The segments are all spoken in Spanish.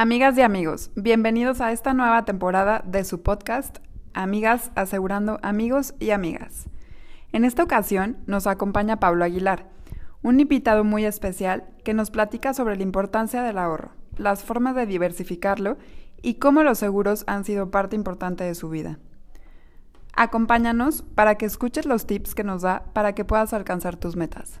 Amigas y amigos, bienvenidos a esta nueva temporada de su podcast Amigas asegurando amigos y amigas. En esta ocasión nos acompaña Pablo Aguilar, un invitado muy especial que nos platica sobre la importancia del ahorro, las formas de diversificarlo y cómo los seguros han sido parte importante de su vida. Acompáñanos para que escuches los tips que nos da para que puedas alcanzar tus metas.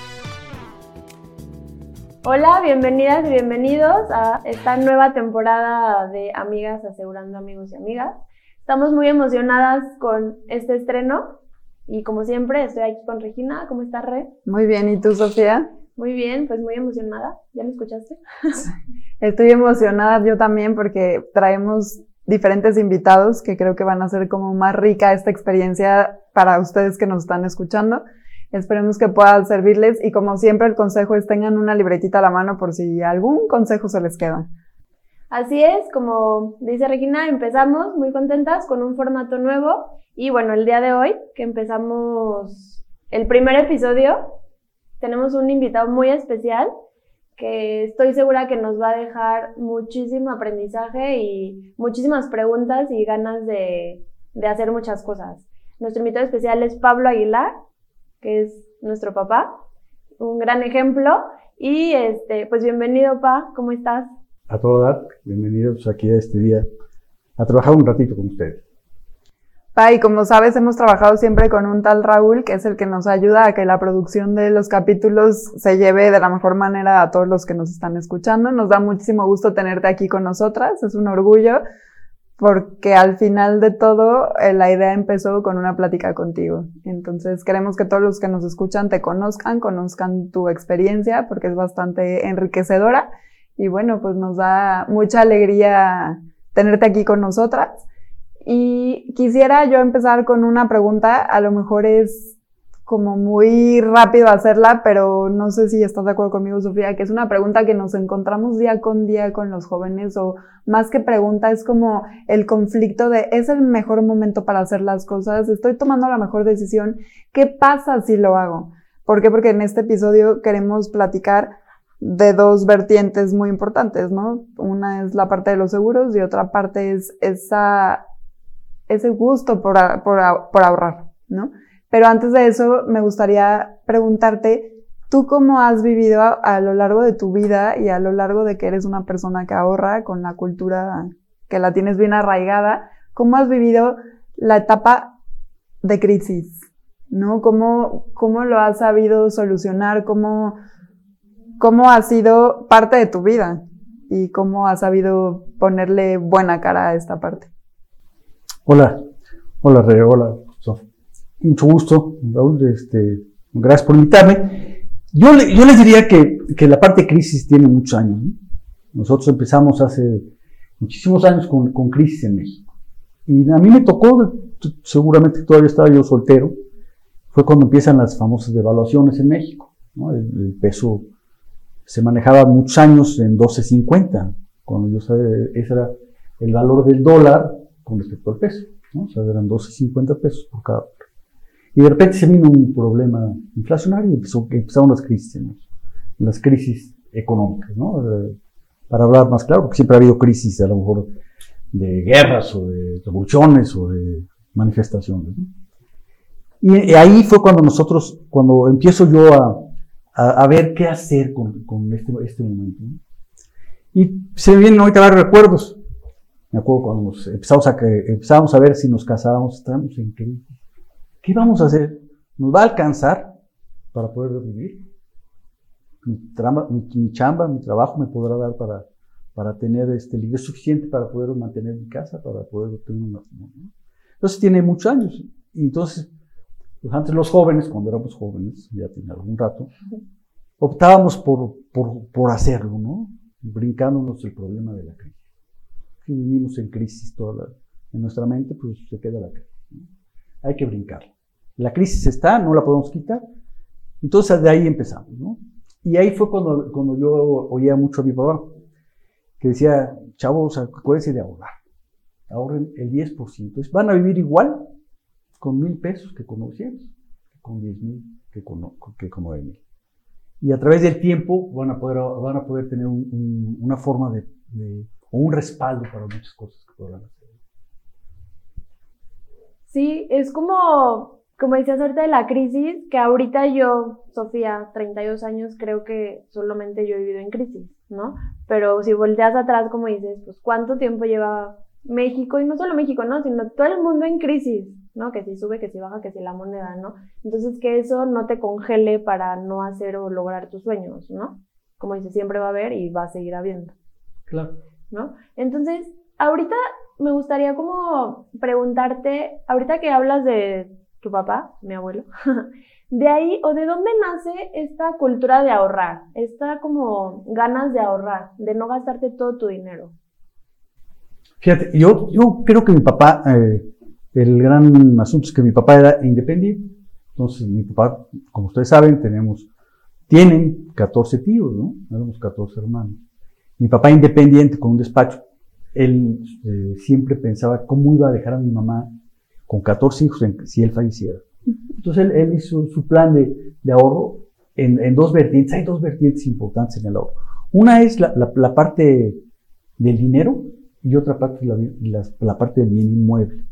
Hola, bienvenidas y bienvenidos a esta nueva temporada de Amigas Asegurando Amigos y Amigas. Estamos muy emocionadas con este estreno y como siempre estoy aquí con Regina. ¿Cómo estás, Re? Muy bien, ¿y tú, Sofía? Muy bien, pues muy emocionada. ¿Ya me escuchaste? Estoy emocionada yo también porque traemos diferentes invitados que creo que van a hacer como más rica esta experiencia para ustedes que nos están escuchando. Esperemos que pueda servirles y como siempre el consejo es tengan una libretita a la mano por si algún consejo se les queda. Así es, como dice Regina, empezamos muy contentas con un formato nuevo y bueno, el día de hoy que empezamos el primer episodio, tenemos un invitado muy especial que estoy segura que nos va a dejar muchísimo aprendizaje y muchísimas preguntas y ganas de, de hacer muchas cosas. Nuestro invitado especial es Pablo Aguilar, que es nuestro papá, un gran ejemplo. Y este, pues bienvenido, Pa, ¿cómo estás? a todo dar, bienvenidos aquí a este día a trabajar un ratito con ustedes. Pa, y como sabes, hemos trabajado siempre con un tal Raúl, que es el que nos ayuda a que la producción de los capítulos se lleve de la mejor manera a todos los que nos están escuchando. Nos da muchísimo gusto tenerte aquí con nosotras, es un orgullo, porque al final de todo eh, la idea empezó con una plática contigo. Entonces queremos que todos los que nos escuchan te conozcan, conozcan tu experiencia, porque es bastante enriquecedora. Y bueno, pues nos da mucha alegría tenerte aquí con nosotras. Y quisiera yo empezar con una pregunta, a lo mejor es como muy rápido hacerla, pero no sé si estás de acuerdo conmigo, Sofía, que es una pregunta que nos encontramos día con día con los jóvenes, o más que pregunta, es como el conflicto de, ¿es el mejor momento para hacer las cosas? ¿Estoy tomando la mejor decisión? ¿Qué pasa si lo hago? ¿Por qué? Porque en este episodio queremos platicar de dos vertientes muy importantes, ¿no? Una es la parte de los seguros y otra parte es esa, ese gusto por, por, por ahorrar, ¿no? Pero antes de eso, me gustaría preguntarte, ¿tú cómo has vivido a, lo largo de tu vida y a lo largo de que eres una persona que ahorra con la cultura que la tienes bien arraigada? ¿Cómo has vivido la etapa de crisis? ¿No? ¿Cómo, cómo lo has sabido solucionar? ¿Cómo, cómo ha sido parte de tu vida? ¿Y cómo has sabido ponerle buena cara a esta parte? Hola, hola Re, hola. Mucho gusto, Raúl, este, gracias por invitarme. Yo, yo les diría que, la parte de crisis tiene muchos años. ¿no? Nosotros empezamos hace muchísimos años con, con crisis en México. Y a mí me tocó, seguramente todavía estaba yo soltero, fue cuando empiezan las famosas devaluaciones en México. El, peso se manejaba muchos años en 12.50, cuando yo sabía, ese era el valor del dólar con respecto al peso. O sea, eran 12.50 pesos por cada. Y de repente se vino un problema inflacionario y empezaron las crisis, ¿no? las crisis económicas, ¿no? Eh, Para hablar más claro, porque siempre ha habido crisis a lo mejor de guerras o de revoluciones o de manifestaciones, ¿no? Y, ahí fue cuando nosotros, cuando empiezo yo a, a, a ver qué hacer con, con este, este momento. ¿no? Y se vienen ahorita varios recuerdos. Me acuerdo cuando empezamos a, empezamos a ver si nos casábamos, estábamos en crisis. ¿Qué vamos a hacer? ¿Nos va a alcanzar para poder vivir? Mi, trama, mi, chamba, mi trabajo me podrá dar para, para tener este libre suficiente para poder mantener mi casa, para poder tener un matrimonio. Entonces tiene muchos años. Y entonces, pues antes los jóvenes, cuando éramos jóvenes, ya tiene algún rato, optábamos por, por, por hacerlo, ¿no? Brincándonos el problema de la crisis. Si vivimos en crisis toda en nuestra mente, pues se queda la crisis. Hay que brincarla. La crisis está, no la podemos quitar. Entonces de ahí empezamos, ¿no? Y ahí fue cuando, cuando yo oía mucho a mi papá, que decía, chavos, acuérdense de ahorrar. Ahorren el 10%. Van a vivir igual con mil pesos que con 900, que con 10 mil, que con, que con 9 mil. Y a través del tiempo van a poder, van a poder tener una forma de, o un respaldo para muchas cosas que podrán hacer. Sí, es como, como decías ahorita de la crisis, que ahorita yo, Sofía, 32 años, creo que solamente yo he vivido en crisis, ¿no? Pero si volteas atrás, como dices, pues cuánto tiempo lleva México, y no solo México, ¿no? Sino todo el mundo en crisis, ¿no? Que si sube, que si baja, que si la moneda, ¿no? Entonces que eso no te congele para no hacer o lograr tus sueños, ¿no? Como dices, siempre va a haber y va a seguir habiendo. Claro. ¿No? Entonces, ahorita me gustaría como preguntarte, ahorita que hablas de tu papá, mi abuelo, de ahí o de dónde nace esta cultura de ahorrar, esta como ganas de ahorrar, de no gastarte todo tu dinero. Fíjate, yo, creo que mi papá, eh, el gran asunto es que mi papá era independiente. Entonces, mi papá, como ustedes saben, tenemos, tienen 14 tíos, ¿no? Éramos 14 hermanos. Mi papá independiente con un despacho, él eh, siempre pensaba cómo iba a dejar a mi mamá con 14 hijos si él falleciera. Entonces él, hizo su plan de, de ahorro en, en, dos vertientes. Hay dos vertientes importantes en el ahorro. Una es la, la, la parte del dinero y otra parte la, la, parte del bien inmueble.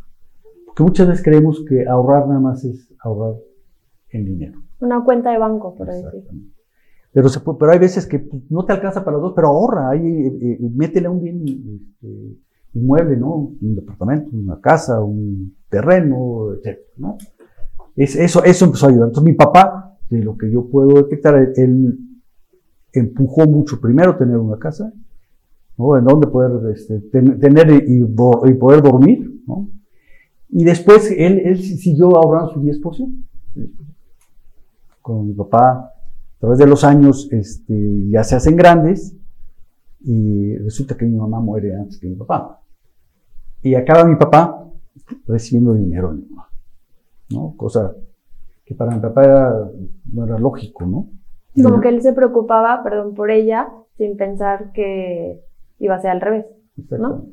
Porque muchas veces creemos que ahorrar nada más es ahorrar en dinero. Una cuenta de banco, por decir. Pero, se pero hay veces que no te alcanza para los dos, pero ahorra, ahí, eh, eh, métele un bien este, inmueble, ¿no? Un departamento, una casa, un terreno, etc. ¿no? Es, eso, eso empezó a ayudar. Entonces mi papá, de lo que yo puedo detectar, él empujó mucho primero tener una casa, ¿no? En donde poder este, tener y, y, poder dormir, ¿no? Y después él, él siguió ahorrando su 10%. Con mi papá, a través de los años, este, ya se hacen grandes y resulta que mi mamá muere antes que mi papá. Y acaba mi papá recibiendo dinero de mi mamá, ¿no? Cosa que para mi papá era, no era lógico, ¿no? Como que él se preocupaba, perdón, por ella, sin pensar que iba a ser al revés, ¿no?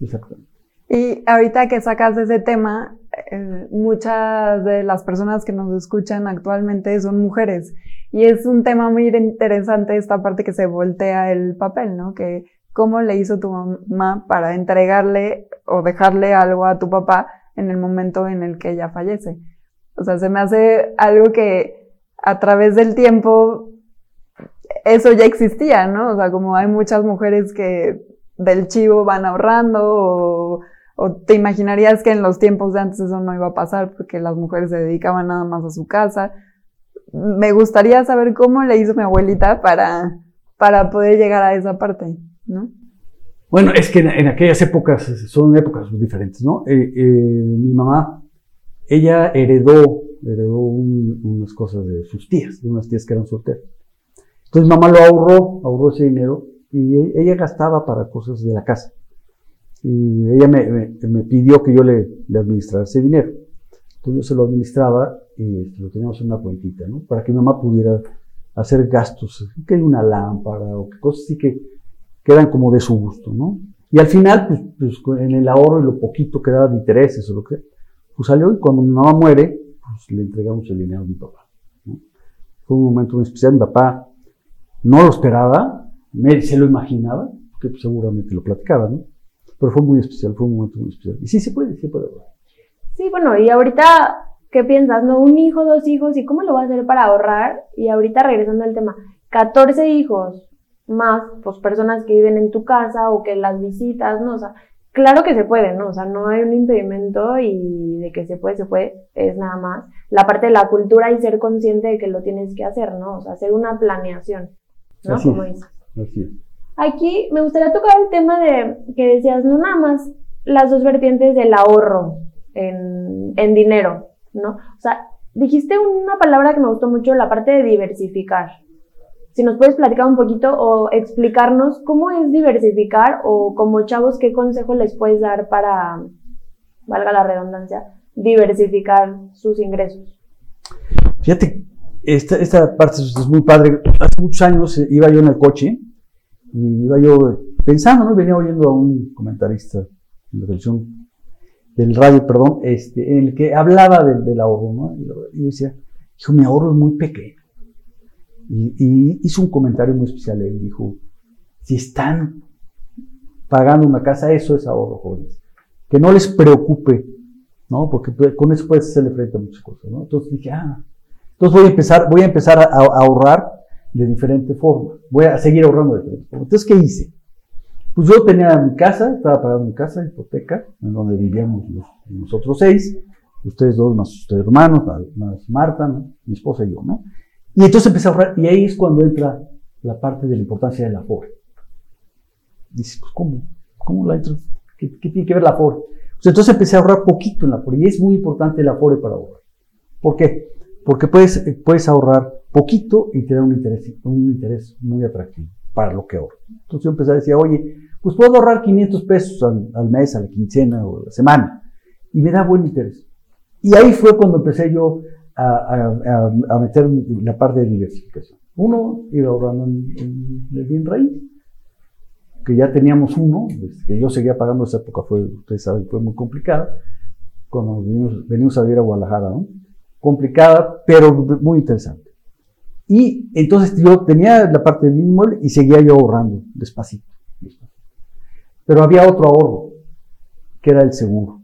Exactamente. Y ahorita que sacas ese tema, eh, muchas de las personas que nos escuchan actualmente son mujeres. Y es un tema muy interesante esta parte que se voltea el papel, ¿no? Que cómo le hizo tu mamá para entregarle o dejarle algo a tu papá en el momento en el que ella fallece. O sea, se me hace algo que a través del tiempo eso ya existía, ¿no? O sea, como hay muchas mujeres que del chivo van ahorrando o, te imaginarías que en los tiempos de antes eso no iba a pasar porque las mujeres se dedicaban nada más a su casa. Me gustaría saber cómo le hizo mi abuelita para, para poder llegar a esa parte, ¿no? Bueno, es que en, aquellas épocas son épocas diferentes, ¿no? Eh, eh, mi mamá, ella heredó, heredó unas cosas de sus tías, de unas tías que eran solteras. Entonces mamá lo ahorró, ahorró ese dinero y ella gastaba para cosas de la casa. Y ella me, me, pidió que yo le, le, administrara ese dinero. Entonces yo se lo administraba y este, lo teníamos en una cuentita, ¿no? Para que mi mamá pudiera hacer gastos, que hay una lámpara o cosas así que, quedan como de su gusto, ¿no? Y al final, pues, pues, en el ahorro y lo poquito que daba de intereses o lo que, pues salió y cuando mi mamá muere, pues le entregamos el dinero a mi papá. ¿no? Fue un momento muy especial. Mi papá no lo esperaba, se lo imaginaba, porque pues, seguramente lo platicaba, ¿no? Pero fue muy especial, fue un momento muy especial. Y sí se puede, sí se puede. Sí, bueno, y ahorita, ¿qué piensas? ¿No? Un hijo, dos hijos, ¿y cómo lo va a hacer para ahorrar? Y ahorita regresando al tema, 14 hijos más, pues personas que viven en tu casa o que las visitas, ¿no? O sea, claro que se puede, ¿no? O sea, no hay un impedimento y de que se puede, se puede, es nada más la parte de la cultura y ser consciente de que lo tienes que hacer, ¿no? O sea, hacer una planeación. ¿no? Como dices. Aquí me gustaría tocar el tema de que decías, no nada más las dos vertientes del ahorro en, dinero, ¿no? O sea, dijiste una palabra que me gustó mucho, la parte de diversificar. Si nos puedes platicar un poquito o explicarnos cómo es diversificar o como chavos, qué consejo les puedes dar para, valga la redundancia, diversificar sus ingresos. Fíjate, esta, esta parte es muy padre. Hace muchos años iba yo en el coche y iba yo pensando, ¿no? Venía oyendo a un comentarista en la televisión, del radio, perdón, este, en el que hablaba del, ahorro, ¿no? Y, decía, dijo, mi ahorro es muy pequeño. Y, hizo un comentario muy especial. Él dijo, si están pagando una casa, eso es ahorro, jóvenes. Que no les preocupe, ¿no? Porque con eso puedes hacerle frente a muchas cosas, ¿no? Entonces dije, ah, entonces voy a empezar, voy a, empezar a, ahorrar de diferente forma. Voy a seguir ahorrando de diferente forma. Entonces, ¿qué hice? Pues yo tenía mi casa, estaba pagando mi casa, hipoteca, en donde vivíamos nosotros seis, ustedes dos más ustedes hermanos, más Marta, mi esposa y yo, ¿no? Y entonces empecé a ahorrar, y ahí es cuando entra la parte de la importancia del aforo. Dice, pues, ¿cómo? ¿Cómo la entro? ¿Qué, tiene que ver la aforo? Pues entonces empecé a ahorrar poquito en la aforo, y es muy importante el aforo para ahorrar. ¿Por qué? Porque puedes, puedes ahorrar poquito y te da un interés, un interés muy atractivo para lo que ahorro. Entonces yo empecé a decir, oye, pues puedo ahorrar 500 pesos al, mes, a la quincena o a la semana, y me da buen interés. Y ahí fue cuando empecé yo a, a, meter la parte de diversificación. Uno, iba ahorrando en, el bien raíz, que ya teníamos uno, pues, que yo seguía pagando esa época, fue, ustedes saben, fue muy complicada, cuando venimos, venimos a vivir a Guadalajara, ¿no? Complicada, pero muy interesante. Y entonces yo tenía la parte del inmueble y seguía yo ahorrando despacito. Pero había otro ahorro, que era el seguro.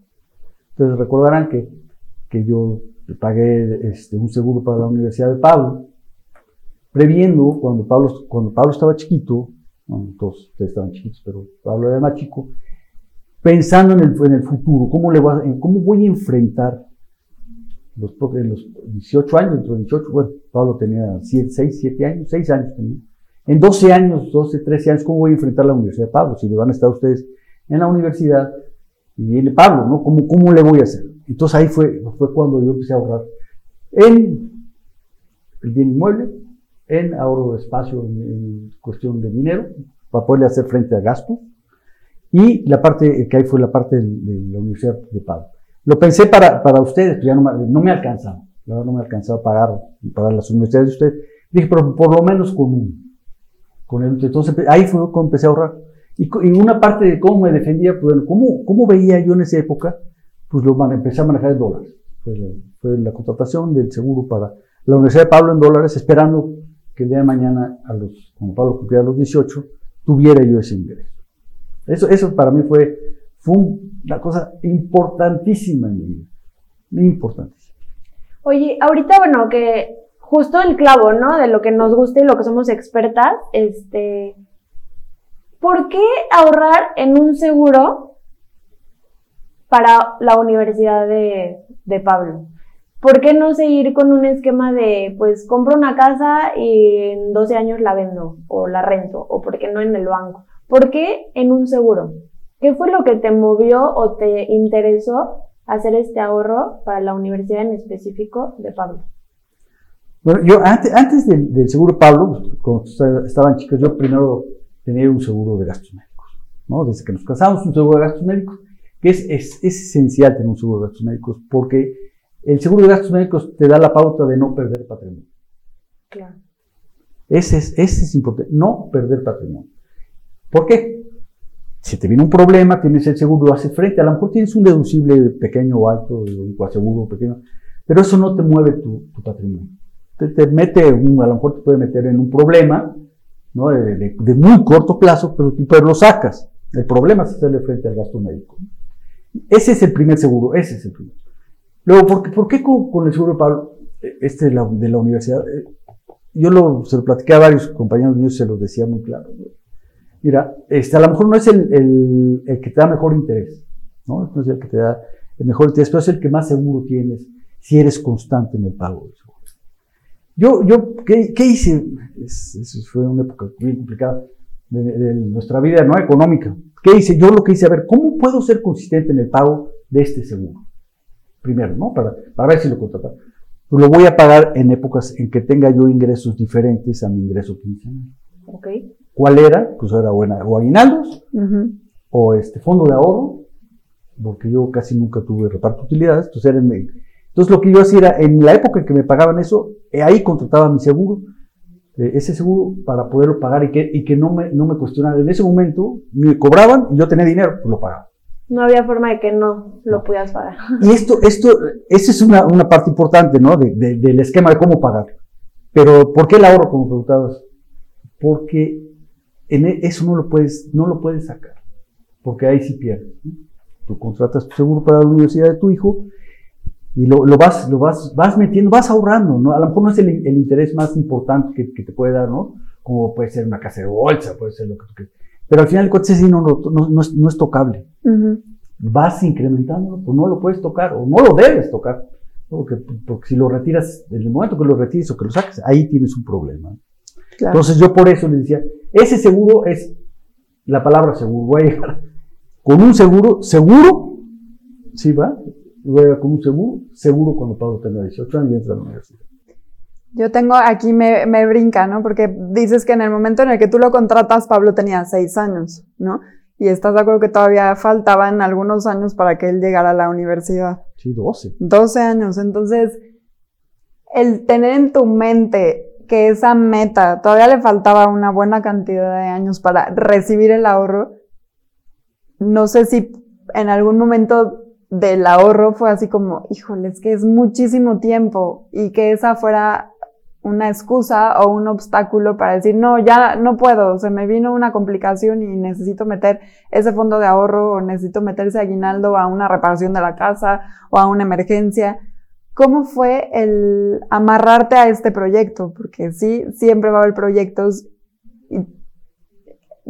Entonces recordarán que, que yo pagué este, un seguro para la Universidad de Pablo, previendo cuando Pablo, cuando Pablo estaba chiquito, todos ustedes estaban chiquitos, pero Pablo era más chico, pensando en el, en el futuro, cómo, le voy a, cómo voy a enfrentar los, los 18 años, de 18, bueno, Pablo tenía 6, 7 años, 6 años tenía. En 12 años, 12, 13 años, ¿cómo voy a enfrentar la Universidad de Pablo? Si le van a estar ustedes en la universidad y viene Pablo, ¿no? ¿Cómo, cómo le voy a hacer? Entonces ahí fue, fue cuando yo empecé a ahorrar en el bien inmueble, en ahorro de espacio en, cuestión de dinero, para poderle hacer frente a gasto, y la parte que ahí fue la parte de, la Universidad de Pablo. Lo pensé para, para ustedes, pero ya no, no me alcanzaba, no me alcanzaba a pagar, para las universidades de ustedes. Dije, pero por lo menos con un con. Entonces ahí fue cuando empecé a ahorrar. Y, una parte de cómo me defendía, pues, ¿cómo, ¿cómo, veía yo en esa época? Pues lo empecé a manejar en dólares. Fue, la contratación del seguro para la Universidad de Pablo en dólares, esperando que el día de mañana, a los, como Pablo cumplía los 18, tuviera yo ese ingreso. Eso, eso para mí fue, fue una cosa importantísima en mi vida. Importantísima. Oye, ahorita, bueno, que justo el clavo, ¿no? De lo que nos gusta y lo que somos expertas, este, ¿por qué ahorrar en un seguro para la Universidad de, de Pablo? ¿Por qué no seguir con un esquema de, pues, compro una casa y en 12 años la vendo o la rento? ¿O por qué no en el banco? ¿Por qué en un seguro? ¿Qué fue lo que te movió o te interesó hacer este ahorro para la universidad en específico de Pablo? Bueno, yo antes, antes del, seguro Pablo, cuando estaban chicos, yo primero tenía un seguro de gastos médicos, ¿no? Desde que nos casamos, un seguro de gastos médicos, que es, es, esencial tener un seguro de gastos médicos, porque el seguro de gastos médicos te da la pauta de no perder patrimonio. Claro. Ese es, ese es importante, no perder patrimonio. ¿Por qué? Si te viene un problema, tienes el seguro, lo haces frente. A lo mejor tienes un deducible pequeño o alto, un coaseguro pequeño, pero eso no te mueve tu patrimonio te, mete, a lo mejor te puede meter en un problema, ¿no? De, muy corto plazo, pero, pero lo sacas. El problema es hacerle frente al gasto médico. Ese es el primer seguro, ese es el primer. Luego, ¿por qué, con, el seguro de Pablo, este de la, universidad? Eh, yo se lo platiqué a varios compañeros míos, se lo decía muy claro. Mira, este, a lo mejor no es el, el, el, que te da mejor interés, ¿no? No es el que te da el mejor interés, pero es el que más seguro tienes si eres constante en el pago. Yo, yo ¿qué, qué hice? Es, fue una época muy complicada de, nuestra vida no económica. ¿Qué hice? Yo lo que hice, a ver, ¿cómo puedo ser consistente en el pago de este seguro? Primero, ¿no? Para, para ver si lo contrataba. lo voy a pagar en épocas en que tenga yo ingresos diferentes a mi ingreso quincenal. Ok. ¿Cuál era? Pues era buena, o aguinaldos, o este fondo de ahorro, porque yo casi nunca tuve reparto de utilidades, entonces, era en- entonces lo que yo hacía era, en la época en que me pagaban eso, eh, ahí contrataba mi seguro, eh, ese seguro para poderlo pagar y que, y que no, me, no me cuestionaran. En ese momento me cobraban y yo tenía dinero, pues lo pagaba. No había forma de que no lo pudieras pagar. Y esto, esto, esa es una, una parte importante, ¿no? De- de- del esquema de cómo pagar. Pero, ¿por qué el ahorro, como preguntabas? Porque en e- eso no lo puedes, no lo puedes sacar. Porque ahí sí pierdes. ¿no? Tú contratas tu seguro para la universidad de tu hijo y lo, lo vas, lo vas, vas metiendo, vas ahorrando, ¿no? A lo mejor no es el, el interés más importante que, que te puede dar, ¿no? Como puede ser una casa de bolsa, puede ser lo que tú quieras. Pero al final cuentas, ese sí no, no, no, no es, no es tocable vas incrementándolo, pues no lo puedes tocar o no lo debes tocar. Porque, porque si lo retiras, en el momento que lo retires o que lo saques, ahí tienes un problema. Claro. Entonces yo por eso les decía, ese seguro es la palabra seguro. Voy a llegar con un seguro, seguro, ¿sí va? Voy a llegar con un seguro, seguro cuando Pablo tenga 18 años y entra a la universidad. Yo tengo aquí me, me brinca, ¿no? Porque dices que en el momento en el que tú lo contratas, Pablo tenía seis años, ¿no? Y estás de acuerdo que todavía faltaban algunos años para que él llegara a la universidad. Sí, 12. 12 años. Entonces, el tener en tu mente que esa meta todavía le faltaba una buena cantidad de años para recibir el ahorro, no sé si en algún momento del ahorro fue así como, híjole, es que es muchísimo tiempo y que esa fuera una excusa o un obstáculo para decir, no, ya no puedo, se me vino una complicación y necesito meter ese fondo de ahorro o necesito meter ese aguinaldo a una reparación de la casa o a una emergencia. ¿Cómo fue el amarrarte a este proyecto? Porque sí, siempre va a haber proyectos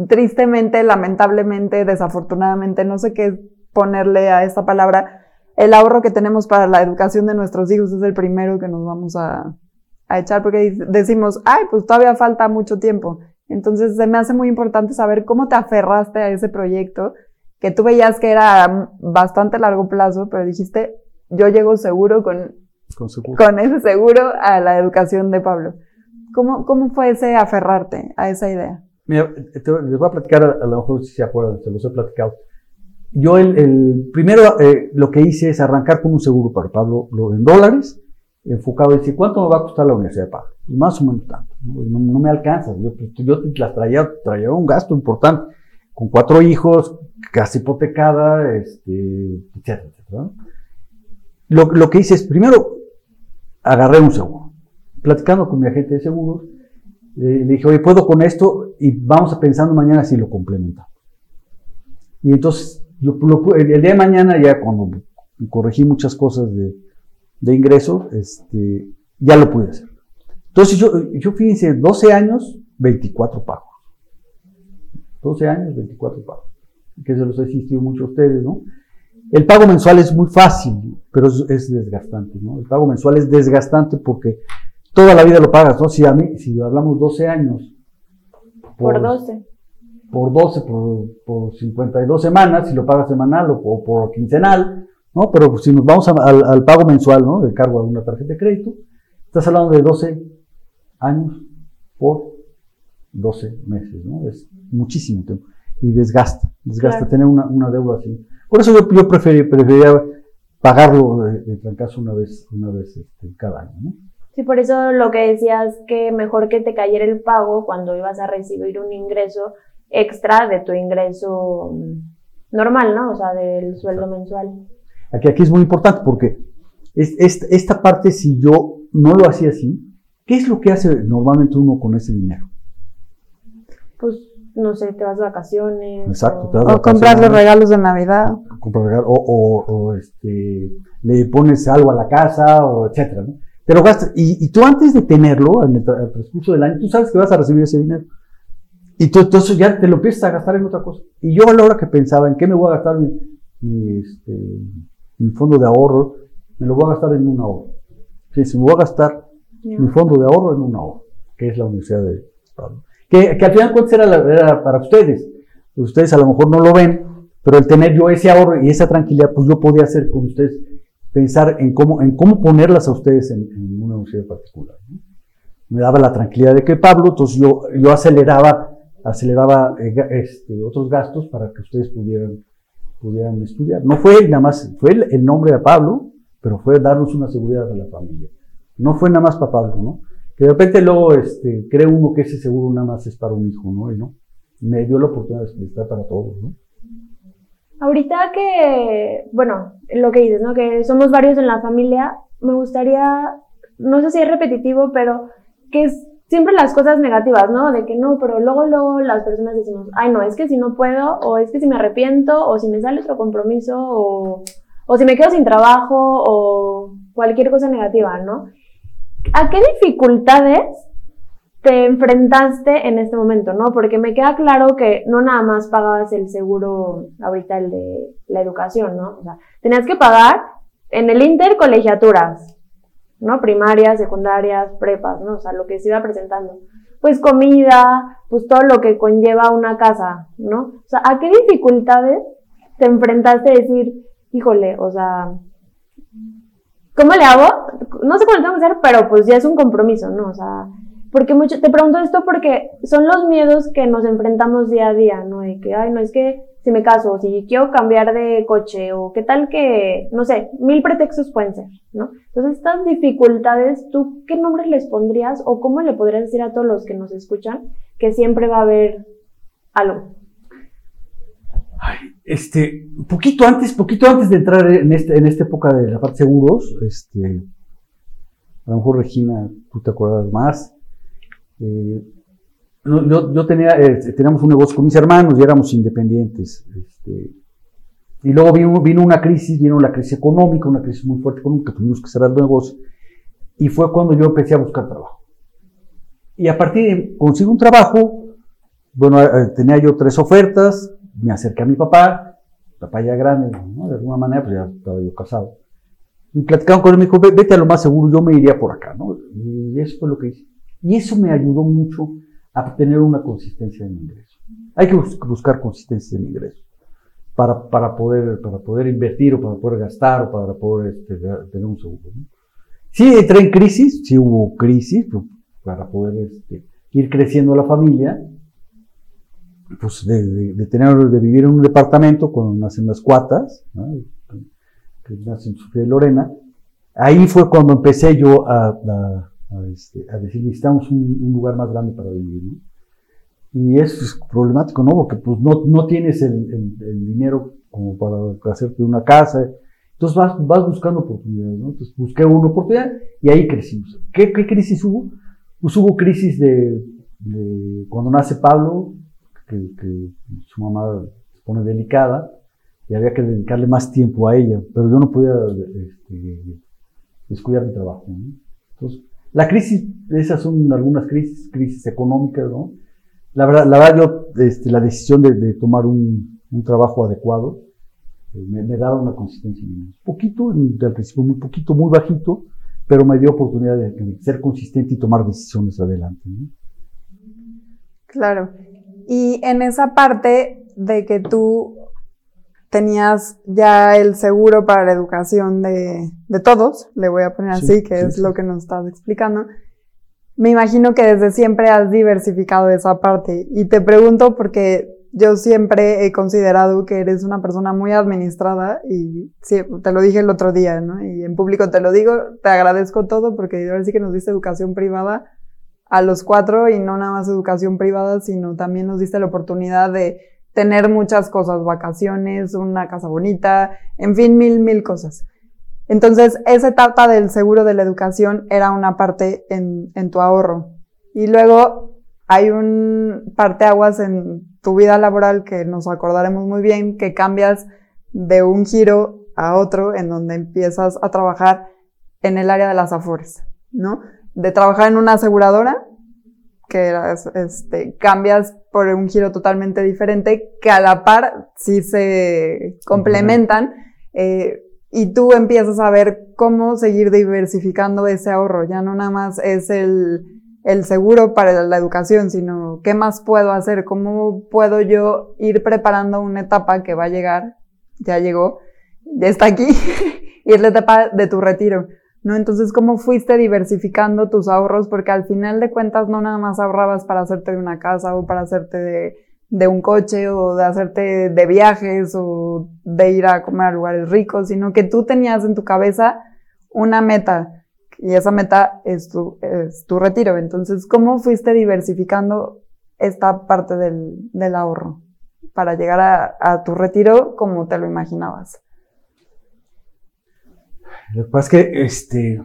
tristemente, lamentablemente, desafortunadamente, no sé qué ponerle a esta palabra, el ahorro que tenemos para la educación de nuestros hijos es el primero que nos vamos a, a echar porque decimos, ay, pues todavía falta mucho tiempo. Entonces se me hace muy importante saber cómo te aferraste a ese proyecto, que tú veías que era bastante largo plazo, pero dijiste, yo llego seguro con, Con seguro. con ese seguro a la educación de Pablo. ¿Cómo, ¿Cómo fue ese aferrarte a esa idea? Mira, te- les voy a platicar, a, lo mejor si se acuerdan, se los he platicado. Yo el, el primero eh, lo que hice es arrancar con un seguro para Pablo lo, en dólares, enfocado en decir, ¿cuánto me va a costar la universidad de Pablo? Y más o menos tanto. No, no, no me alcanza. Yo, pues, yo la traía, traía un gasto importante, con cuatro hijos, casi hipotecada, este, etcétera, etcétera. Lo, que hice es, primero, agarré un seguro. Platicando con mi agente de seguros, le, dije, oye, puedo con esto y vamos a pensando mañana si lo complementamos. Y entonces, el, día de mañana, ya cuando corregí muchas cosas de, de ingreso, este, ya lo pude hacer. Entonces, yo, yo fíjense, 12 años, 24 pagos. 12 años, 24 pagos. Que se los he insistido mucho a ustedes, ¿no? El pago mensual es muy fácil, pero es, es desgastante, ¿no? El pago mensual es desgastante porque toda la vida lo pagas, ¿no? Si, a mí, si hablamos 12 años. Por 12. Por 12, por, por 52 semanas, si lo pagas semanal o, o por quincenal, ¿no? Pero si nos vamos a- al, al pago mensual, ¿no? Del cargo de una tarjeta de crédito, estás hablando de 12 años por 12 meses, ¿no? Es muchísimo tiempo. Y desgasta, desgasta Claro. tener una, una deuda así. Por eso yo, yo preferí- prefería pagarlo de, de trancazo una vez, una vez este, cada año, ¿no? Sí, por eso lo que decías que mejor que te cayera el pago cuando ibas a recibir un ingreso extra de tu ingreso mm, normal, ¿no? O sea, del sueldo mensual. Aquí, aquí es muy importante porque es- es- esta parte, si yo no lo hacía así, ¿qué es lo que hace normalmente uno con ese dinero? Pues, no sé, te vas de vacaciones. Exacto, o- te vas de O comprarle vacaciones, regalos de Navidad. compras regalo, o, o- o, este, le pones algo a la casa, o etcétera, ¿no? Te lo gastas. Y, y tú antes de tenerlo, en el, tra- el transcurso del año, tú sabes que vas a recibir ese dinero. Y tú entonces ya te lo empiezas a gastar en otra cosa. Y yo a la hora que pensaba en qué me voy a gastar mi, mi, este, mi fondo de ahorro, me lo voy a gastar en un ahorro. Fíjense, me voy a gastar mi fondo de ahorro en un ahorro, que es la Universidad de Pablo. Que, que al final cuentas era, para ustedes. Ustedes a lo mejor no lo ven, pero el tener yo ese ahorro y esa tranquilidad, pues yo podía hacer con ustedes pensar en cómo, en cómo ponerlas a ustedes en, una universidad particular. Me daba la tranquilidad de que Pablo, entonces yo, yo aceleraba, aceleraba eh, este, otros gastos para que ustedes pudieran, pudieran estudiar. No fue nada más, fue el, nombre de Pablo, pero fue darnos una seguridad a la familia. No fue nada más para Pablo, ¿no? Que de repente luego este, cree uno que ese seguro nada más es para un hijo, ¿no? Y no, me dio la oportunidad de estar para todos, ¿no? Ahorita que, bueno, lo que dices, ¿no? Que somos varios en la familia, me gustaría, no sé si es repetitivo, pero que siempre las cosas negativas, ¿no? De que no, pero luego, luego las personas decimos, ay, no, es que si no puedo, o es que si me arrepiento, o si me sale otro compromiso, o, o si me quedo sin trabajo, o cualquier cosa negativa, ¿no? ¿A qué dificultades te enfrentaste en este momento, ¿no? Porque me queda claro que no nada más pagabas el seguro, ahorita el de la educación, ¿no? O sea, tenías que pagar en el Inter colegiaturas, ¿no? Primarias, secundarias, prepas, ¿no? O sea, lo que se iba presentando. Pues comida, pues todo lo que conlleva una casa, ¿no? O sea, ¿a qué dificultades te enfrentaste a decir, híjole, o sea, ¿cómo le hago? No sé cómo lo tengo que hacer, pero pues ya es un compromiso, ¿no? O sea, porque mucho, te pregunto esto porque son los miedos que nos enfrentamos día a día, ¿no? De que, ay, no es que si me caso, o si quiero cambiar de coche, o qué tal que, no sé, mil pretextos pueden ser, ¿no? Entonces, estas dificultades, ¿tú qué nombre les pondrías o cómo le podrías decir a todos los que nos escuchan que siempre va a haber algo? Ay, este, poquito antes, poquito antes de entrar en, este, en esta época de la parte seguros, este, a lo mejor Regina, tú te acuerdas más, eh, yo, tenía, eh, teníamos un negocio con mis hermanos y éramos independientes. Este, y luego vino, vino, una crisis, vino la crisis económica, una crisis muy fuerte económica, tuvimos que cerrar el negocio. Y fue cuando yo empecé a buscar trabajo. Y a partir de consigo un trabajo, bueno, eh, tenía yo tres ofertas, me acerqué a mi papá, papá ya grande, de alguna manera, pues ya estaba yo casado. Y platicando con él, me dijo, vete a lo más seguro, yo me iría por acá, ¿no? Y eso fue lo que hice. Y eso me ayudó mucho a tener una consistencia en ingreso. Hay que buscar consistencia en ingreso para, para, poder, para poder invertir o para poder gastar o para poder este, tener un seguro. Sí, entré en crisis, sí hubo crisis pues, para poder este, ir creciendo la familia, pues de, tener, de vivir en un departamento cuando nacen las cuatas, que nacen Sofía y Lorena. Ahí fue cuando empecé yo a a, este, a decir, necesitamos un, lugar más grande para vivir, ¿no? Y eso es problemático, ¿no? Porque pues no, no tienes el, el, dinero como para hacerte una casa. Entonces vas, vas buscando oportunidades, ¿no? Entonces busqué una oportunidad y ahí crecimos. ¿Qué, qué crisis hubo? Pues hubo crisis de, de cuando nace Pablo, que, su mamá se pone delicada y había que dedicarle más tiempo a ella, pero yo no podía este, descuidar mi trabajo. Entonces la crisis, esas son algunas crisis, crisis económicas, ¿no? La verdad, la verdad yo, este, la decisión de, tomar un, trabajo adecuado eh, me, daba una consistencia. Poquito, al principio muy poquito, muy bajito, pero me dio oportunidad de, ser consistente y tomar decisiones adelante. ¿no? Claro. Y en esa parte de que tú tenías ya el seguro para la educación de, de todos, le voy a poner así, que es lo que nos estás explicando. Me imagino que desde siempre has diversificado esa parte y te pregunto porque yo siempre he considerado que eres una persona muy administrada y sí, te lo dije el otro día, ¿no? Y en público te lo digo, te agradezco todo porque ahora sí que nos diste educación privada a los cuatro y no nada más educación privada, sino también nos diste la oportunidad de tener muchas cosas, vacaciones, una casa bonita, en fin, mil, mil cosas. Entonces, esa etapa del seguro de la educación era una parte en, en tu ahorro. Y luego hay un parteaguas en tu vida laboral que nos acordaremos muy bien, que cambias de un giro a otro en donde empiezas a trabajar en el área de las afores, ¿no? De trabajar en una aseguradora que este, cambias por un giro totalmente diferente, que a la par sí se complementan, eh, y tú empiezas a ver cómo seguir diversificando ese ahorro. Ya no nada más es el, el seguro para la educación, sino qué más puedo hacer, cómo puedo yo ir preparando una etapa que va a llegar, ya llegó, ya está aquí, y es la etapa de tu retiro, ¿no? Entonces, ¿cómo fuiste diversificando tus ahorros? Porque al final de cuentas no nada más ahorrabas para hacerte de una casa o para hacerte de, un coche o de hacerte de viajes o de ir a comer a lugares ricos, sino que tú tenías en tu cabeza una meta y esa meta es tu, es tu retiro. Entonces, ¿cómo fuiste diversificando esta parte del, del ahorro para llegar a, tu retiro como te lo imaginabas? Lo que pasa es que este,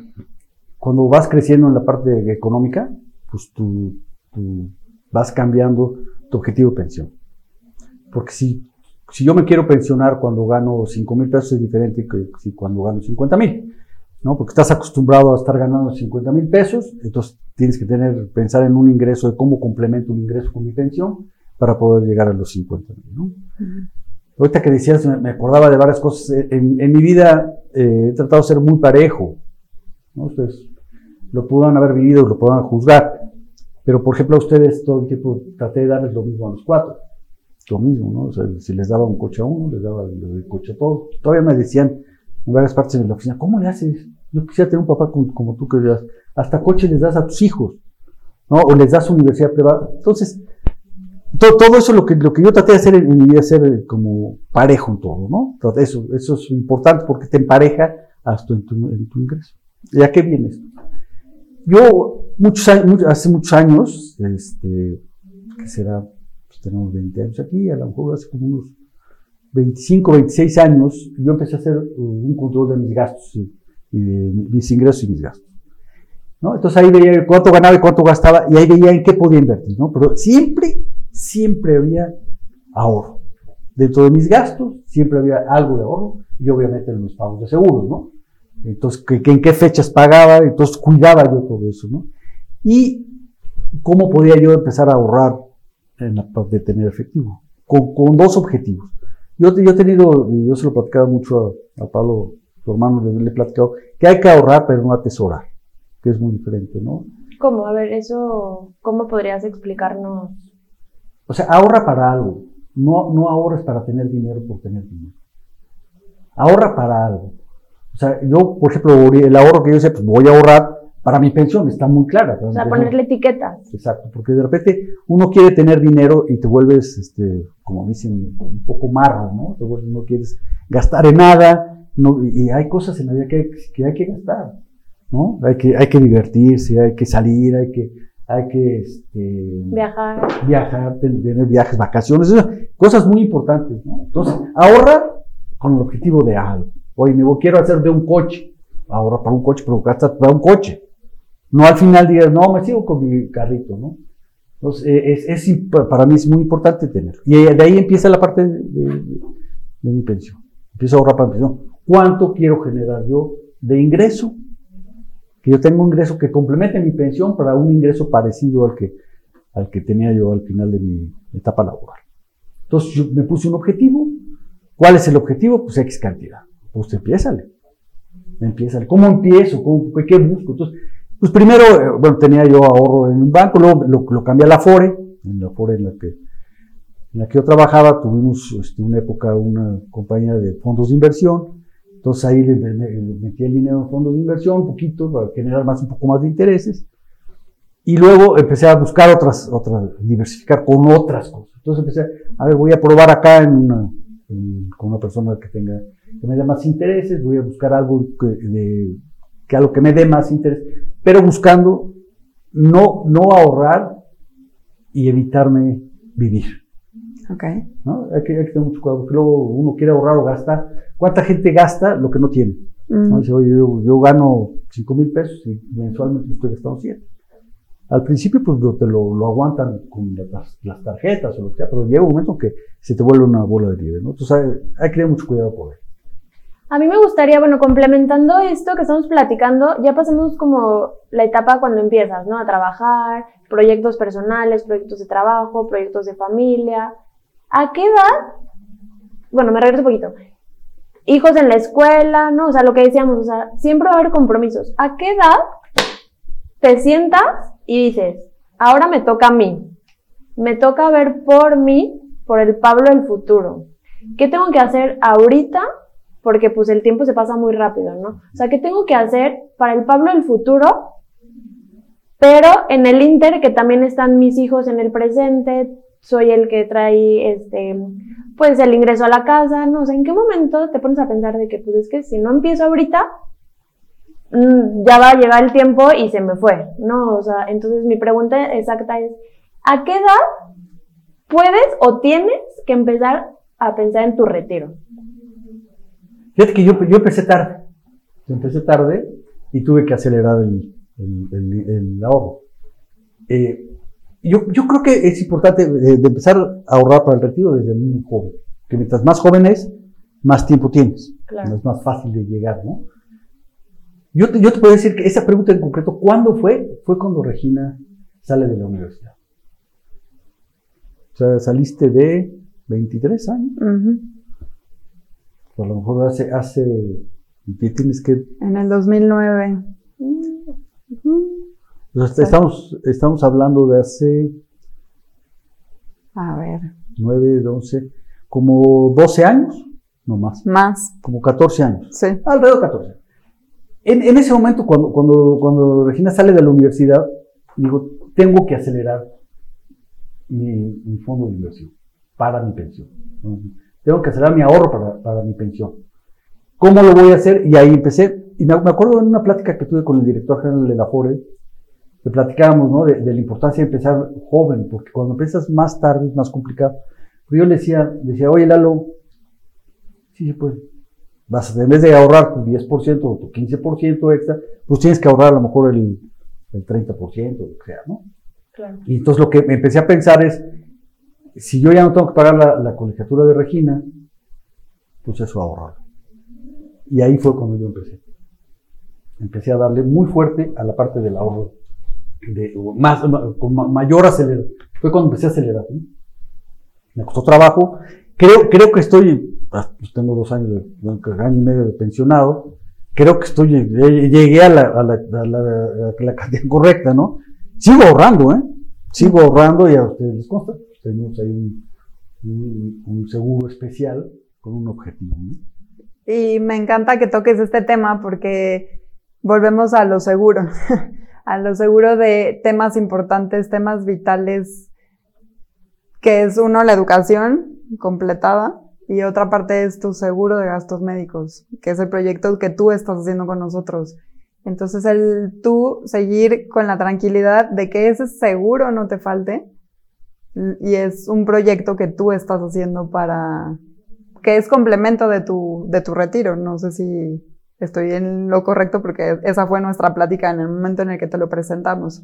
cuando vas creciendo en la parte económica, pues tú, tú vas cambiando tu objetivo de pensión. Porque si, si yo me quiero pensionar cuando gano 5 mil pesos es diferente que si cuando gano 50 mil. ¿no? Porque estás acostumbrado a estar ganando 50 mil pesos, entonces tienes que tener, pensar en un ingreso de cómo complemento un ingreso con mi pensión para poder llegar a los 50 mil, ¿no? Ahorita que decías, me acordaba de varias cosas. En, en mi vida eh, he tratado de ser muy parejo, ¿no? Ustedes lo puedan haber vivido, lo puedan juzgar, pero por ejemplo a ustedes todo el tiempo traté de darles lo mismo a los cuatro, lo mismo, ¿no? O sea, si les daba un coche a uno, les daba el coche a todos. Todavía me decían en varias partes de la oficina, ¿cómo le haces? Yo quisiera tener un papá como, tú que. Hasta coche les das a tus hijos, ¿no? O les das universidad privada. Entonces, todo, eso lo que, lo que yo traté de hacer en, mi vida ser eh, como parejo en todo, ¿no? Eso, eso es importante porque te empareja hasta en tu, en tu ingreso. ¿Ya qué viene esto? Yo, muchos años, hace muchos años, este, que será, pues tenemos 20 años aquí, a lo mejor hace como unos 25, 26 años, yo empecé a hacer un control de mis gastos y de mis ingresos y mis gastos. ¿no? Entonces ahí veía cuánto ganaba y cuánto gastaba y ahí veía en qué podía invertir, ¿no? Pero siempre, siempre había ahorro. Dentro de mis gastos siempre había algo de ahorro y obviamente en los pagos de seguros, ¿no? Entonces, que, en qué fechas pagaba, entonces cuidaba yo todo eso, ¿no? Y cómo podía yo empezar a ahorrar en la parte de tener efectivo, con, con dos objetivos. Yo, yo he tenido, y yo se lo platicaba mucho a, a Pablo tu hermano le, le he platicado, que hay que ahorrar pero no atesorar, que es muy diferente, ¿no? ¿Cómo? A ver, eso, ¿cómo podrías explicarnos? O sea, ahorra para algo, no, no ahorres para tener dinero por tener dinero. Ahorra para algo. O sea, yo, por ejemplo, el ahorro que yo sé, pues voy a ahorrar para mi pensión, está muy clara. O sea, ponerle etiquetas. Exacto, porque de repente uno quiere tener dinero y te vuelves, este, como dicen, un poco marro, ¿no? Te vuelves, no quieres gastar en nada, no, y hay cosas en la vida que, que hay que gastar, ¿no? Hay que, hay que divertirse, hay que salir, hay que, hay que este, viajar, viajar, tener viajes, vacaciones, cosas muy importantes, ¿no? Entonces, ahorra con el objetivo de algo. Oye, me quiero hacer de un coche, ahorra para un coche, pero gasta para un coche. No al final digas, no, me sigo con mi carrito, ¿no? Entonces, eh, es, es, para mí es muy importante tenerlo. Y de ahí empieza la parte de, de, de mi pensión. Empiezo a ahorrar para mi pensión cuánto quiero generar yo de ingreso, que yo tenga un ingreso que complemente mi pensión para un ingreso parecido al que, al que tenía yo al final de mi etapa laboral. Entonces yo me puse un objetivo. ¿Cuál es el objetivo? Pues X cantidad. Pues empiézale. Empiézale. ¿Cómo empiezo? ¿Cómo, ¿Qué busco? Entonces, pues primero, eh, bueno, tenía yo ahorro en un banco, luego lo, lo cambié a la FORE, en la FORE en la que en la que yo trabajaba, tuvimos este, una época una compañía de fondos de inversión, entonces ahí le, metí el dinero en fondos de inversión, un poquito, para generar más, un poco más de intereses. Y luego empecé a buscar otras, otras, diversificar con otras cosas. Entonces empecé, a ver, voy a probar acá en una, con una persona que tenga, que me dé más intereses, voy a buscar algo que, de, que algo que me dé más interés, pero buscando no, no ahorrar y evitarme vivir. Okay. ¿no? Hay, que, hay que tener mucho cuidado, porque luego uno quiere ahorrar o gastar. ¿Cuánta gente gasta lo que no tiene? ¿no? Dice, oye, yo, yo gano 5 mil pesos y mensualmente estoy gastando 100. Al principio, pues lo, te lo, lo aguantan con las, las, tarjetas o lo que sea, pero llega un momento que se te vuelve una bola de nieve, ¿no? Entonces hay, hay que tener mucho cuidado por ahí. A mí me gustaría, bueno, complementando esto que estamos platicando, ya pasamos como la etapa cuando empiezas, ¿no? A trabajar, proyectos personales, proyectos de trabajo, proyectos de familia. ¿A qué edad? Bueno, me regreso un poquito. Hijos en la escuela, ¿no? O sea, lo que decíamos, o sea, siempre va a haber compromisos. ¿A qué edad te sientas y dices, ahora me toca a mí? Me toca ver por mí, por el Pablo del futuro. ¿Qué tengo que hacer ahorita porque pues el tiempo se pasa muy rápido, ¿no? O sea, ¿qué tengo que hacer para el Pablo del futuro? Pero en el Inter, que también están mis hijos en el presente, soy el que trae este pues el ingreso a la casa, no sé, ¿en qué momento te pones a pensar de que pues es que si no empiezo ahorita, mm, ya va a llegar el tiempo y se me fue, ¿no? O sea, entonces mi pregunta exacta es, ¿a qué edad puedes o tienes que empezar a pensar en tu retiro? Fíjate que yo, yo empecé tarde, empecé tarde y tuve que acelerar el, el, ahorro. Eh, yo, yo, creo que es importante de, empezar a ahorrar para el retiro desde muy joven, que mientras más joven es, más tiempo tienes, es más fácil de llegar, ¿no? Yo te, yo te puedo decir que esa pregunta en concreto, ¿cuándo fue? Fue cuando Regina sale de la universidad. O sea, saliste de 23 años. a lo mejor hace, hace, ¿qué tienes que? En el 2009. Estamos, estamos hablando de hace... A ver. 9, 11, como 12 años, no más. Más. Como 14 años. Sí. Alrededor de 14. En, en ese momento, cuando, cuando, cuando Regina sale de la universidad, digo, tengo que acelerar mi, fondo de inversión para mi pensión. Tengo que hacer mi ahorro para, para, mi pensión. ¿Cómo lo voy a hacer? Y ahí empecé. Y me, acuerdo en una plática que tuve con el director general de la FORE, que platicábamos ¿no? de, la importancia de empezar joven, porque cuando empiezas más tarde es más complicado. Pero yo le decía, decía, oye Lalo, sí se puede. Vas, en vez de ahorrar tu 10% o tu 15% extra, pues tienes que ahorrar a lo mejor el, el 30%, lo que sea, ¿no? Y entonces lo que me empecé a pensar es, si yo ya no tengo que pagar la, colegiatura de Regina, pues eso ahorrar. Y ahí fue cuando yo empecé. Empecé a darle muy fuerte a la parte del ahorro, de, más, con mayor aceleración. Fue cuando empecé a acelerar. Me costó trabajo. Creo, creo que estoy, ah, pues tengo dos años, año y medio de pensionado. Creo que estoy, llegué a la, a la, a la cantidad correcta, ¿no? Sigo ahorrando, ¿eh? Sigo ahorrando y a ustedes les consta. Tenemos ahí un, seguro especial con un objetivo. Y me encanta que toques este tema porque volvemos a lo seguro, a lo seguro de temas importantes, temas vitales, que es uno, la educación completada, y otra parte es tu seguro de gastos médicos, que es el proyecto que tú estás haciendo con nosotros. Entonces, el tú seguir con la tranquilidad de que ese seguro no te falte y es un proyecto que tú estás haciendo para, que es complemento de tu, de tu retiro. No sé si estoy en lo correcto porque esa fue nuestra plática en el momento en el que te lo presentamos.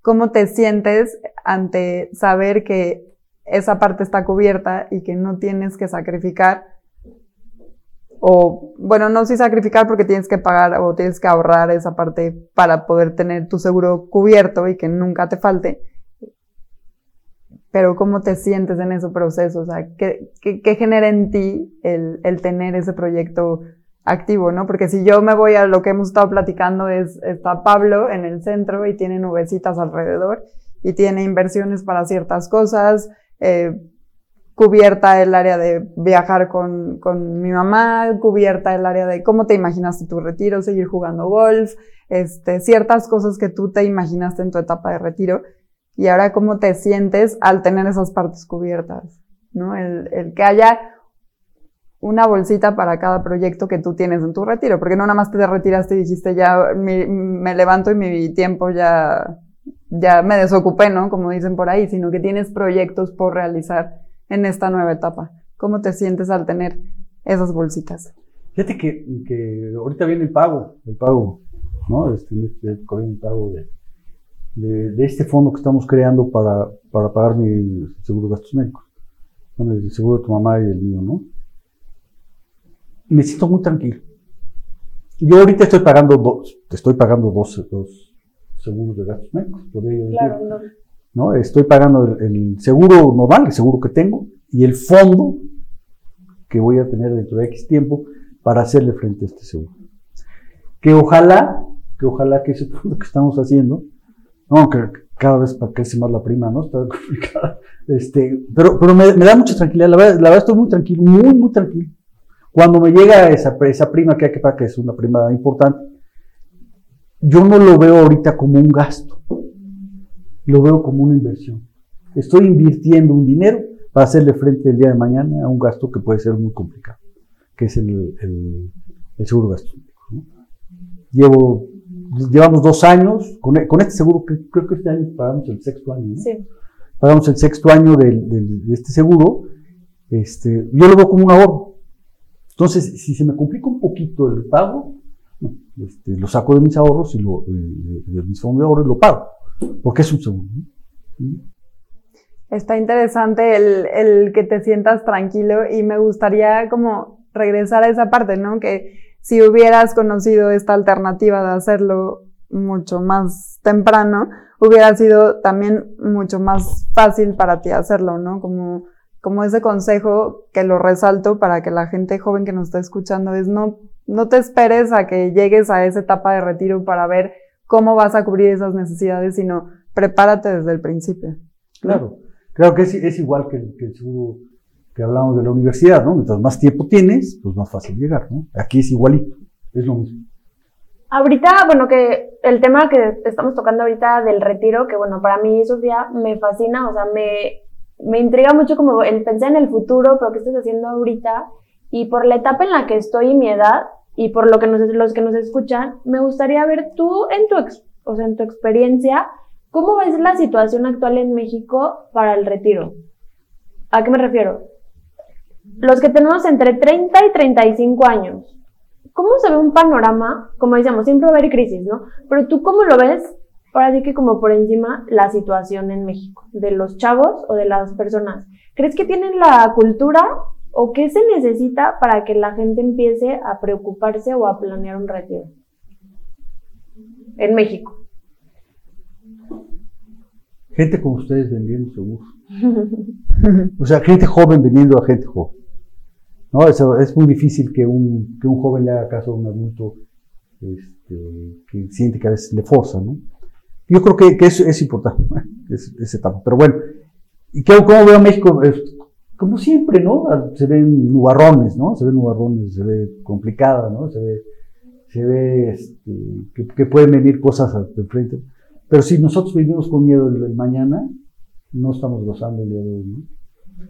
¿Cómo te sientes ante saber que esa parte está cubierta y que no tienes que sacrificar o bueno, no si sacrificar porque tienes que pagar o tienes que ahorrar esa parte para poder tener tu seguro cubierto y que nunca te falte. Pero ¿cómo te sientes en ese proceso? O sea, ¿qué, qué, genera en ti el, el, tener ese proyecto activo, no? Porque si yo me voy a lo que hemos estado platicando es, está Pablo en el centro y tiene nubecitas alrededor y tiene inversiones para ciertas cosas, eh, cubierta el área de viajar con, con, mi mamá, cubierta el área de cómo te imaginaste tu retiro, seguir jugando golf, este, ciertas cosas que tú te imaginaste en tu etapa de retiro y ahora cómo te sientes al tener esas partes cubiertas, ¿no? El, el que haya una bolsita para cada proyecto que tú tienes en tu retiro, porque no nada más te retiraste y dijiste ya me levanto y mi tiempo ya, ya me desocupé, ¿no? Como dicen por ahí, sino que tienes proyectos por realizar en esta nueva etapa? ¿Cómo te sientes al tener esas bolsitas? Fíjate que, que ahorita viene el pago, el pago, ¿no? Este, este, el pago de, de, este fondo que estamos creando para, para pagar mi seguro de gastos médicos. Bueno, el seguro de tu mamá y el mío, ¿no? Me siento muy tranquilo. Yo ahorita estoy pagando dos, te estoy pagando dos, dos seguros de gastos médicos, por ello. Claro, no. ¿no? Estoy pagando el, seguro normal, el seguro que tengo, y el fondo que voy a tener dentro de X tiempo para hacerle frente a este seguro. Que ojalá, que ojalá que ese fondo que estamos haciendo, no, que cada vez para crece más la prima, ¿no? Está complicada. Este, pero, pero me, da mucha tranquilidad, la verdad, la verdad estoy muy tranquilo, muy, muy tranquilo. Cuando me llega esa, esa prima que hay que pagar, que es una prima importante, yo no lo veo ahorita como un gasto, lo veo como una inversión. Estoy invirtiendo un dinero para hacerle frente el día de mañana a un gasto que puede ser muy complicado, que es el, el, seguro gasto. Llevo, llevamos dos años con, con, este seguro, creo que este año pagamos el sexto año. Sí. Pagamos el sexto año de, de este seguro. Este, yo lo veo como un ahorro. Entonces, si se me complica un poquito el pago, este, lo saco de mis ahorros y lo, de, mis fondos de ahorro y lo pago, porque es un seguro. Está interesante el, el, que te sientas tranquilo y me gustaría como regresar a esa parte, ¿no? Que si hubieras conocido esta alternativa de hacerlo mucho más temprano, hubiera sido también mucho más fácil para ti hacerlo, ¿no? Como, como ese consejo que lo resalto para que la gente joven que nos está escuchando es no, no te esperes a que llegues a esa etapa de retiro para ver cómo vas a cubrir esas necesidades, sino prepárate desde el principio. Claro. Claro que es, igual que, el seguro que hablamos de la universidad, ¿no? Mientras más tiempo tienes, pues más fácil llegar, ¿no? Aquí es igualito, es lo mismo. Ahorita, bueno, que el tema que estamos tocando ahorita del retiro, que bueno, para mí, Sofía, me fascina, o sea, me, me intriga mucho como el pensar en el futuro, pero qué estás haciendo ahorita, y por la etapa en la que estoy y mi edad, y por lo que nos, los que nos escuchan, me gustaría ver tú en tu, o sea, en tu experiencia, ¿Cómo ves la situación actual en México para el retiro? ¿A qué me refiero? Los que tenemos entre 30 y 35 años. ¿Cómo se ve un panorama? Como decíamos, siempre va a haber crisis, ¿no? Pero tú, ¿cómo lo ves? Ahora sí que como por encima la situación en México, de los chavos o de las personas. ¿Crees que tienen la cultura o qué se necesita para que la gente empiece a preocuparse o a planear un retiro? En México. Gente como ustedes vendiendo seguros. o sea, gente joven vendiendo a gente joven. ¿No? Es, es muy difícil que un, que un joven le haga caso a un adulto este, que siente que a veces le forza, ¿no? Yo creo que, eso es importante, ese etapa. Pero bueno, ¿y qué, cómo veo a México? como siempre, ¿no? Se ven nubarrones, ¿no? Se ven nubarrones, se ve complicada, ¿no? Se ve, se ve este, que, que, pueden venir cosas de frente. Pero si nosotros vivimos con miedo del, mañana, no estamos gozando el día de hoy. ¿no?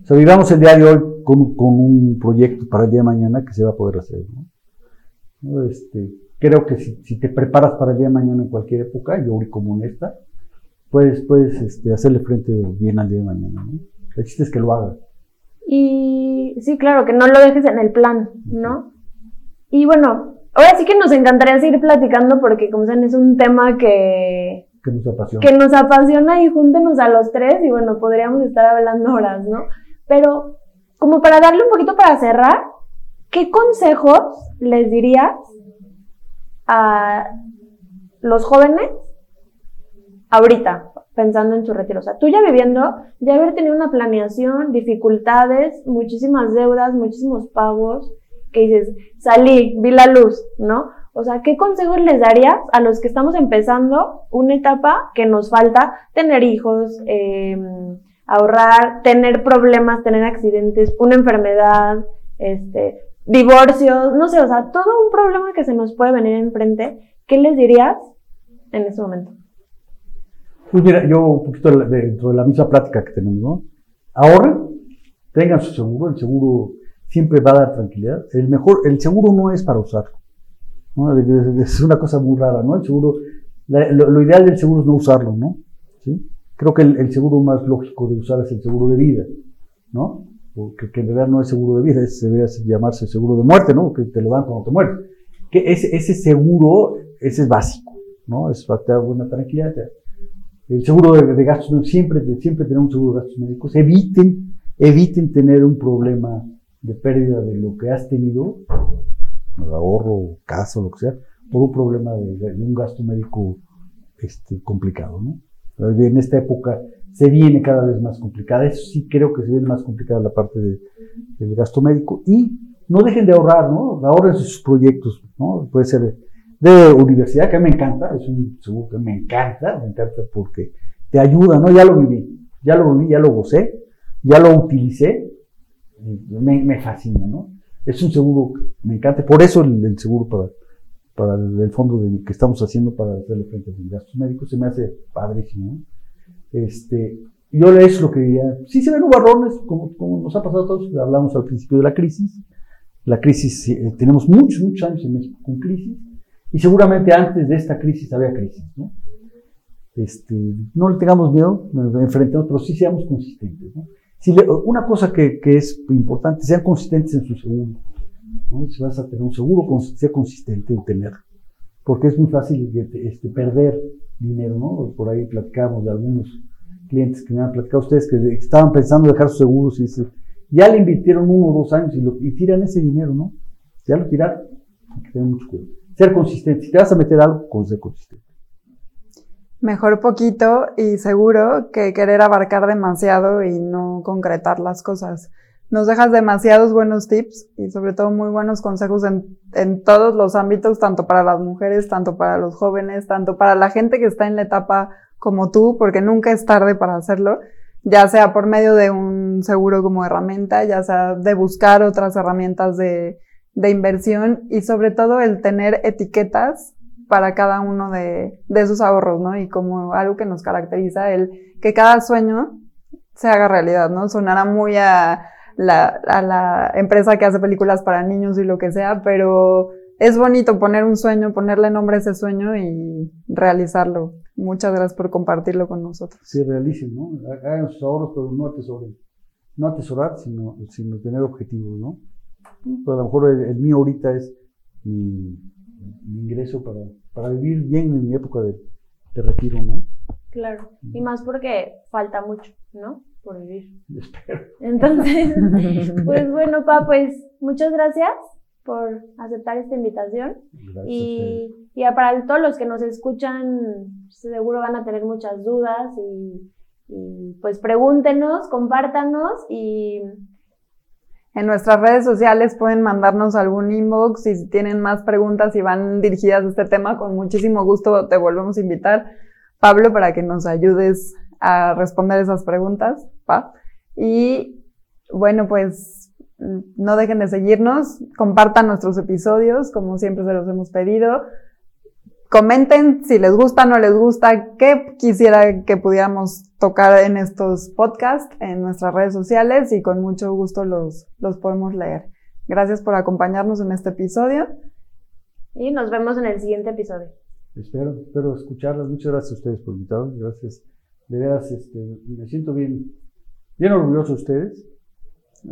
O sea, vivamos el día de hoy con, con, un proyecto para el día de mañana que se va a poder hacer. ¿no? Este, creo que si, si, te preparas para el día de mañana en cualquier época, y hoy como en esta, puedes, puedes este, hacerle frente bien al día de mañana. ¿no? El chiste es que lo hagas. Y sí, claro, que no lo dejes en el plan, ¿no? Y bueno, ahora sí que nos encantaría seguir platicando porque, como saben, es un tema que, que nos apasiona. Que nos apasiona y júntenos a los tres y bueno, podríamos estar hablando horas, ¿no? Pero como para darle un poquito para cerrar, ¿qué consejos les dirías a los jóvenes ahorita, pensando en su retiro? O sea, tú ya viviendo, ya haber tenido una planeación, dificultades, muchísimas deudas, muchísimos pagos, que dices, salí, vi la luz, ¿no? O sea, ¿qué consejos les darías a los que estamos empezando una etapa que nos falta tener hijos, em, ahorrar, tener problemas, tener accidentes, una enfermedad, este, divorcios, no sé, o sea, todo un problema que se nos puede venir enfrente, ¿qué les dirías en ese momento? Pues mira, yo un poquito dentro de la misma plática que tenemos, ¿no? Ahorren, tengan su seguro, el seguro siempre va a dar tranquilidad. El mejor, el seguro no es para usarlo. Es una cosa muy rara, ¿no? El seguro, lo, ideal del seguro es no usarlo, ¿no? ¿Sí? Creo que el, seguro más lógico de usar es el seguro de vida, ¿no? Porque que en realidad no es seguro de vida, es, debería llamarse seguro de muerte, ¿no? Que te lo dan cuando te mueres. Que ese, ese seguro, ese es básico, ¿no? Es para dar buena tranquilidad. El seguro de, gastos, siempre, siempre tener un seguro de gastos médicos. Eviten, eviten tener un problema de pérdida de lo que has tenido ahorro, casa, lo que sea, por un problema de, un gasto médico este, complicado, ¿no? En esta época se viene cada vez más complicada, eso sí creo que se viene más complicada la parte del gasto médico y no dejen de ahorrar, ¿no? Ahorren sus proyectos, ¿no? Puede ser de universidad, que a mí me encanta, es un seguro que me encanta, me encanta porque te ayuda, ¿no? Ya lo viví, ya lo viví, ya lo gocé, ya lo utilicé, me, me fascina, ¿no? Es un seguro, me encanta, por eso el, seguro para, para el, fondo de, que estamos haciendo para hacerle frente a los gastos médicos se me hace padrísimo. Este, yo es lo que diría, sí se ven nubarrones, como, como nos ha pasado a todos, hablamos al principio de la crisis, la crisis, eh, tenemos muchos, muchos años en México con crisis, y seguramente antes de esta crisis había crisis, ¿no? Este, no le tengamos miedo, nos enfrentemos, pero sí seamos consistentes, ¿no? Si una cosa que, que, es importante, sean consistentes en su seguro, ¿no? Si vas a tener un seguro, sea consistente en tenerlo, porque es muy fácil este, perder dinero, ¿no? Por ahí platicamos de algunos clientes que me han platicado ustedes que estaban pensando dejar sus seguros y ya le invirtieron uno o dos años y, lo, y tiran ese dinero, ¿no? Ya lo tiraron. Hay que tener mucho cuidado. Ser consistente. Si te vas a meter algo, con ser consistente. Mejor poquito y seguro que querer abarcar demasiado y no concretar las cosas. Nos dejas demasiados buenos tips y sobre todo muy buenos consejos en, en todos los ámbitos, tanto para las mujeres, tanto para los jóvenes, tanto para la gente que está en la etapa como tú, porque nunca es tarde para hacerlo ya sea por medio de un seguro como herramienta, ya sea de buscar otras herramientas de, de inversión y sobre todo el tener etiquetas para cada uno de, de esos ahorros, ¿no? Y como algo que nos caracteriza, el que cada sueño se haga realidad, ¿no? Sonará muy a la, a la empresa que hace películas para niños y lo que sea, pero es bonito poner un sueño, ponerle nombre a ese sueño y realizarlo. Muchas gracias por compartirlo con nosotros. Sí, realicen, ¿no? Hagan sus ahorros, pero no atesoren. No atesorar, sino, sino tener objetivos, ¿no? Pues a lo mejor el, mío ahorita es mi, ingreso para, para, vivir bien en mi época de, de retiro, ¿no? Claro, y más porque falta mucho, ¿no? Por vivir. Espero. Entonces, pues bueno, pa, pues muchas gracias por aceptar esta invitación. y, y para todos los que nos escuchan, seguro van a tener muchas dudas y, pues pregúntenos, compártanos y... En nuestras redes sociales pueden mandarnos algún inbox y si tienen más preguntas y van dirigidas a este tema, con muchísimo gusto te volvemos a invitar, Pablo, para que nos ayudes a responder esas preguntas. ¿pa? Y bueno, pues no dejen de seguirnos, compartan nuestros episodios, como siempre se los hemos pedido. Comenten si les gusta, o no les gusta, qué quisiera que pudiéramos tocar en estos podcasts, en nuestras redes sociales y con mucho gusto los, los podemos leer. Gracias por acompañarnos en este episodio. Y nos vemos en el siguiente episodio. Espero, espero escucharlas. Muchas gracias a ustedes por invitarme. Gracias. De veras, este, me siento bien, bien orgulloso de ustedes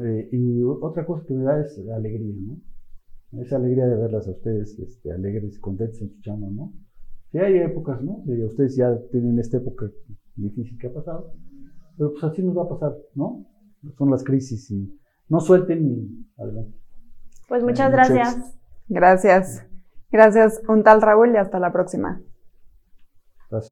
eh, y otra cosa que me da es la alegría, ¿no? Esa alegría de verlas a ustedes este, alegres, contentos en su chama, ¿no? Sí hay épocas, ¿no? ustedes ya tienen esta época difícil que ha pasado, pero pues así nos va a pasar, ¿no? Son las crisis y no suelten y adelante. Pues muchas gracias. Gracias. Gracias, un tal Raúl y hasta la próxima.